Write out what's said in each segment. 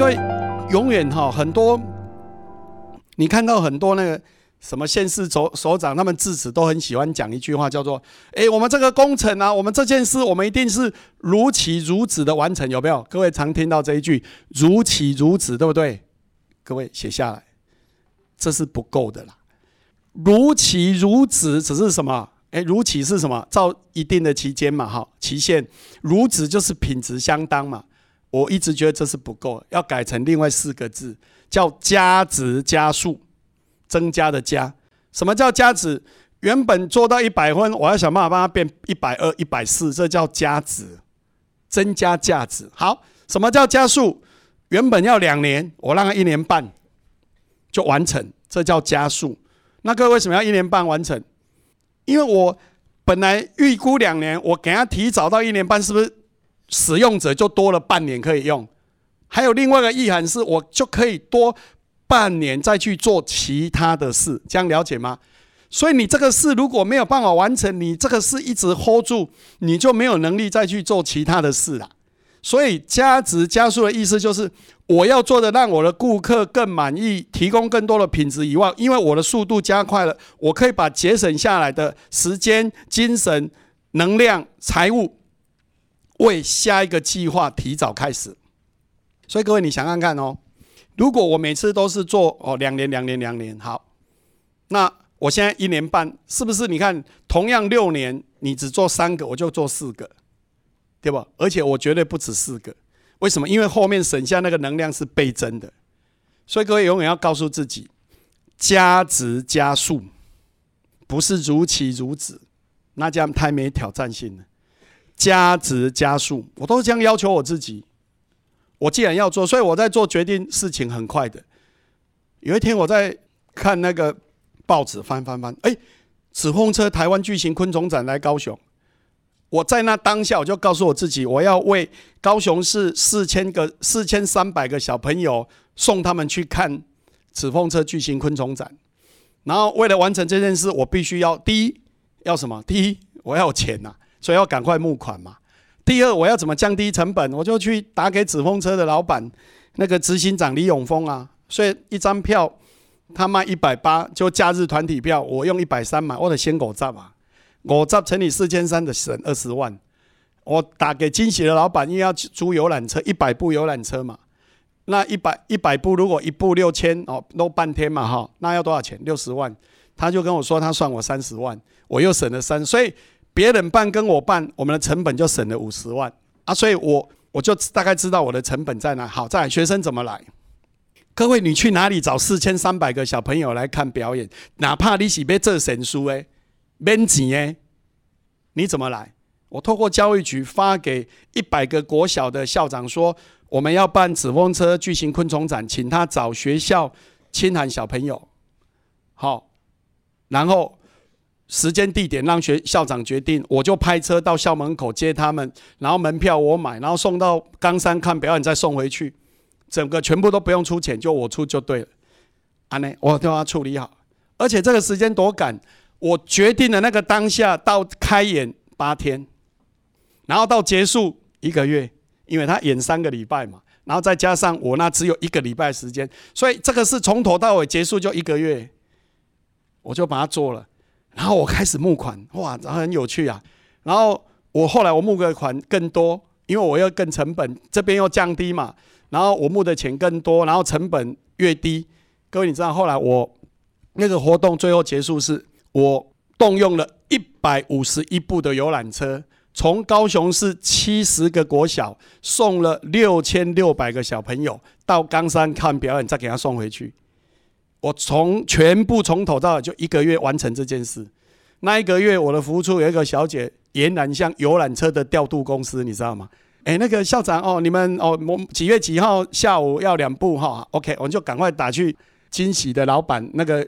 各位永远哈很多，你看到很多那个什么县市首首长，他们致辞都很喜欢讲一句话，叫做：“哎，我们这个工程啊，我们这件事，我们一定是如期如此的完成。”有没有？各位常听到这一句“如期如此”，对不对？各位写下来，这是不够的啦。如期如此只是什么？哎，如期是什么？照一定的期间嘛，哈，期限。如此就是品质相当嘛。我一直觉得这是不够，要改成另外四个字，叫加值加速，增加的加。什么叫加值？原本做到一百分，我要想办法帮它变一百二、一百四，这叫加值，增加价值。好，什么叫加速？原本要两年，我让它一年半就完成，这叫加速。那各位为什么要一年半完成？因为我本来预估两年，我给他提早到一年半，是不是使用者就多了半年可以用？还有另外一个意涵是，我就可以多半年再去做其他的事，这样了解吗？所以你这个事如果没有办法完成，你这个事一直 hold 住，你就没有能力再去做其他的事了。所以加值加速的意思就是，我要做的让我的顾客更满意，提供更多的品质以外，因为我的速度加快了，我可以把节省下来的时间、精神、能量、财务，为下一个计划提早开始。所以各位，你想看看哦，如果我每次都是做哦两年、两年、两年，好，那我现在一年半，是不是？你看，同样六年，你只做三个，我就做四个。对吧？而且我绝对不止四个，为什么？因为后面省下那个能量是倍增的，所以各位永远要告诉自己，加值加速，不是如期如此，那这样太没挑战性了。加值加速，我都是这样要求我自己。我既然要做，所以我在做决定事情很快的。有一天我在看那个报纸，翻翻翻，哎，纸风车台湾巨型昆虫展来高雄。我在那当下，我就告诉我自己，我要为高雄市四千个、四千三百个小朋友送他们去看纸风车巨型昆虫展。然后，为了完成这件事，我必须要第一要什么？第一，我要钱呐，所以要赶快募款嘛。第二，我要怎么降低成本？我就去打给纸风车的老板，那个执行长李永峰啊。所以一张票他卖一百八，就假日团体票，我用一百三买，我得先狗站嘛。我造乘以四千三的省二十万，我打给惊喜的老板，因为要租游览车，一百部游览车嘛，那一百一百部如果一部六千哦，都半天嘛哈，那要多少钱？六十万，他就跟我说他算我三十万，我又省了三，所以别人办跟我办，我们的成本就省了五十万啊，所以我我就大概知道我的成本在哪。好，在学生怎么来？各位，你去哪里找四千三百个小朋友来看表演？哪怕你是要做神书诶。免钱诶，你怎么来？我透过教育局发给一百个国小的校长说，我们要办纸风车巨型昆虫展，请他找学校亲函小朋友，好，然后时间地点让学校长决定，我就派车到校门口接他们，然后门票我买，然后送到冈山看表演，再送回去，整个全部都不用出钱，就我出就对了。安内，我都要处理好，而且这个时间多赶。我决定的那个当下到开演八天，然后到结束一个月，因为他演三个礼拜嘛，然后再加上我那只有一个礼拜时间，所以这个是从头到尾结束就一个月，我就把它做了，然后我开始募款，哇，然后很有趣啊，然后我后来我募个款更多，因为我要更成本这边又降低嘛，然后我募的钱更多，然后成本越低，各位你知道后来我那个活动最后结束是。我动用了一百五十一部的游览车，从高雄市七十个国小送了六千六百个小朋友到冈山看表演，再给他送回去。我从全部从头到尾就一个月完成这件事。那一个月，我的服务处有一个小姐，俨然像游览车的调度公司，你知道吗？哎，那个校长哦，你们哦，我几月几号下午要两部哈？OK，我们就赶快打去惊喜的老板那个。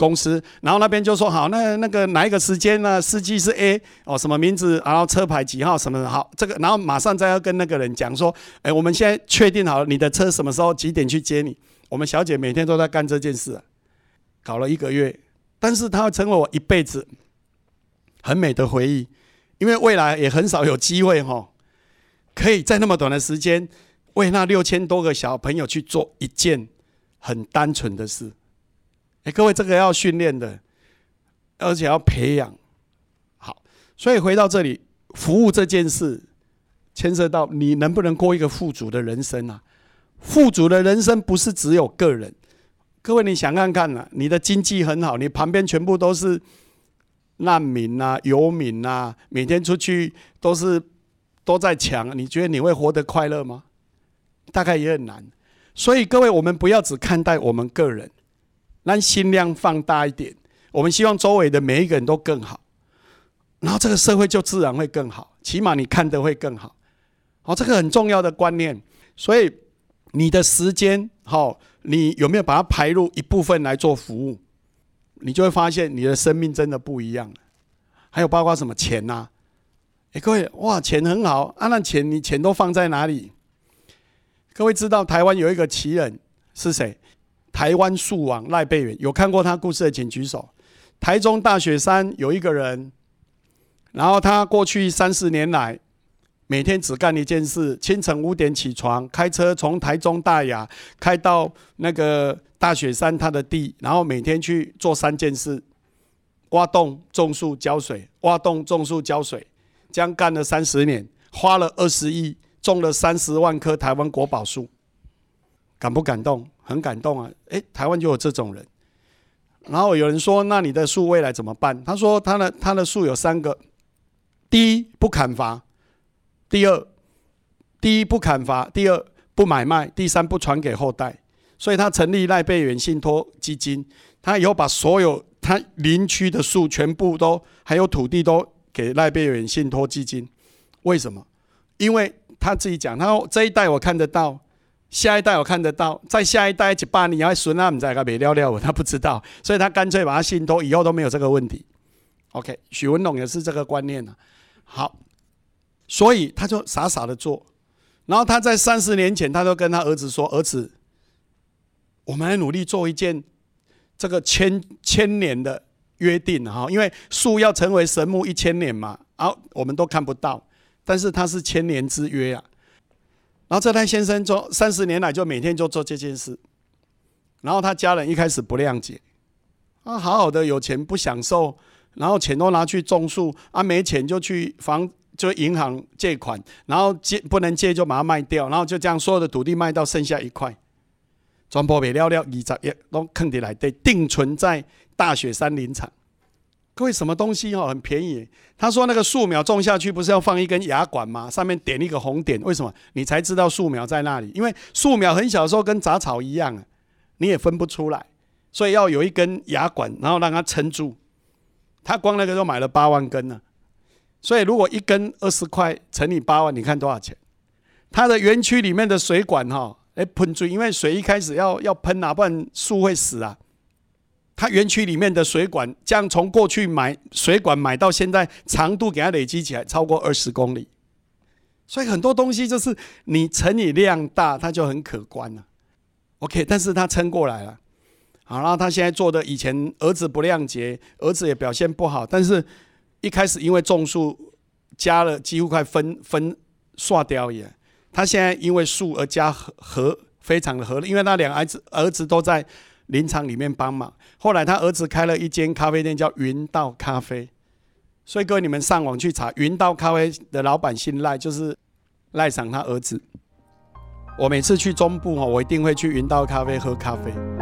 公司，然后那边就说好，那那个哪一个时间呢？司机是 A 哦，什么名字？然后车牌几号？什么好？这个，然后马上再要跟那个人讲说，哎，我们现在确定好了，你的车什么时候几点去接你？我们小姐每天都在干这件事，搞了一个月，但是它会成为我一辈子很美的回忆，因为未来也很少有机会哈，可以在那么短的时间为那六千多个小朋友去做一件很单纯的事。哎，各位，这个要训练的，而且要培养。好，所以回到这里，服务这件事，牵涉到你能不能过一个富足的人生啊？富足的人生不是只有个人。各位，你想看看呐？你的经济很好，你旁边全部都是难民呐、游民呐，每天出去都是都在抢，你觉得你会活得快乐吗？大概也很难。所以各位，我们不要只看待我们个人，让心量放大一点。我们希望周围的每一个人都更好，然后这个社会就自然会更好。起码你看的会更好。好，这个很重要的观念。所以你的时间，好。你有没有把它排入一部分来做服务？你就会发现你的生命真的不一样。还有包括什么钱呐？哎，各位，哇，钱很好啊！那钱你钱都放在哪里？各位知道台湾有一个奇人是谁？台湾树王赖贝元，有看过他故事的请举手。台中大雪山有一个人，然后他过去三十年来。每天只干一件事：清晨五点起床，开车从台中大雅开到那个大雪山他的地，然后每天去做三件事：挖洞、种树、浇水。挖洞、种树、浇水，这样干了三十年，花了二十亿，种了三十万棵台湾国宝树。感不感动？很感动啊！诶，台湾就有这种人。然后有人说：“那你的树未来怎么办？”他说：“他的他的树有三个：第一，不砍伐。”第二，第一不砍伐，第二不买卖，第三不传给后代。所以他成立赖贝远信托基金，他以后把所有他林区的树全部都还有土地都给赖贝远信托基金。为什么？因为他自己讲，他说这一代我看得到，下一代我看得到，在下一代一八年要孙啊，唔在个别聊聊，我他不知道，所以他干脆把他信托，以后都没有这个问题。OK，许文龙也是这个观念呢。好。所以他就傻傻的做，然后他在三十年前，他就跟他儿子说：“儿子，我们来努力做一件这个千千年的约定哈，因为树要成为神木一千年嘛，啊，我们都看不到，但是它是千年之约啊。然后这代先生做三十年来就每天就做这件事，然后他家人一开始不谅解，啊，好好的有钱不享受，然后钱都拿去种树，啊，没钱就去房。”就银行借款，然后借不能借就把它卖掉，然后就这样所有的土地卖到剩下一块，全部被了了二十亿都坑起来，得定存在大雪山林场。各位什么东西哦，很便宜。他说那个树苗种下去不是要放一根牙管吗？上面点一个红点，为什么？你才知道树苗在那里，因为树苗很小的时候跟杂草一样啊，你也分不出来，所以要有一根牙管，然后让它撑住。他光那个都买了八万根呢。所以，如果一根二十块乘以八万，你看多少钱？它的园区里面的水管哈，哎喷水，因为水一开始要要喷啊，不然树会死啊。它园区里面的水管，这样从过去买水管买到现在，长度给它累积起来超过二十公里。所以很多东西就是你乘以量大，它就很可观了。OK，但是他撑过来了。好，然后他现在做的，以前儿子不谅解，儿子也表现不好，但是。一开始因为种树加了几乎快分分刷掉也，他现在因为树而加和和非常的合，因为那两儿子儿子都在林场里面帮忙。后来他儿子开了一间咖啡店叫云道咖啡，所以各位你们上网去查云道咖啡的老板姓赖，就是赖上他儿子。我每次去中部哈，我一定会去云道咖啡喝咖啡。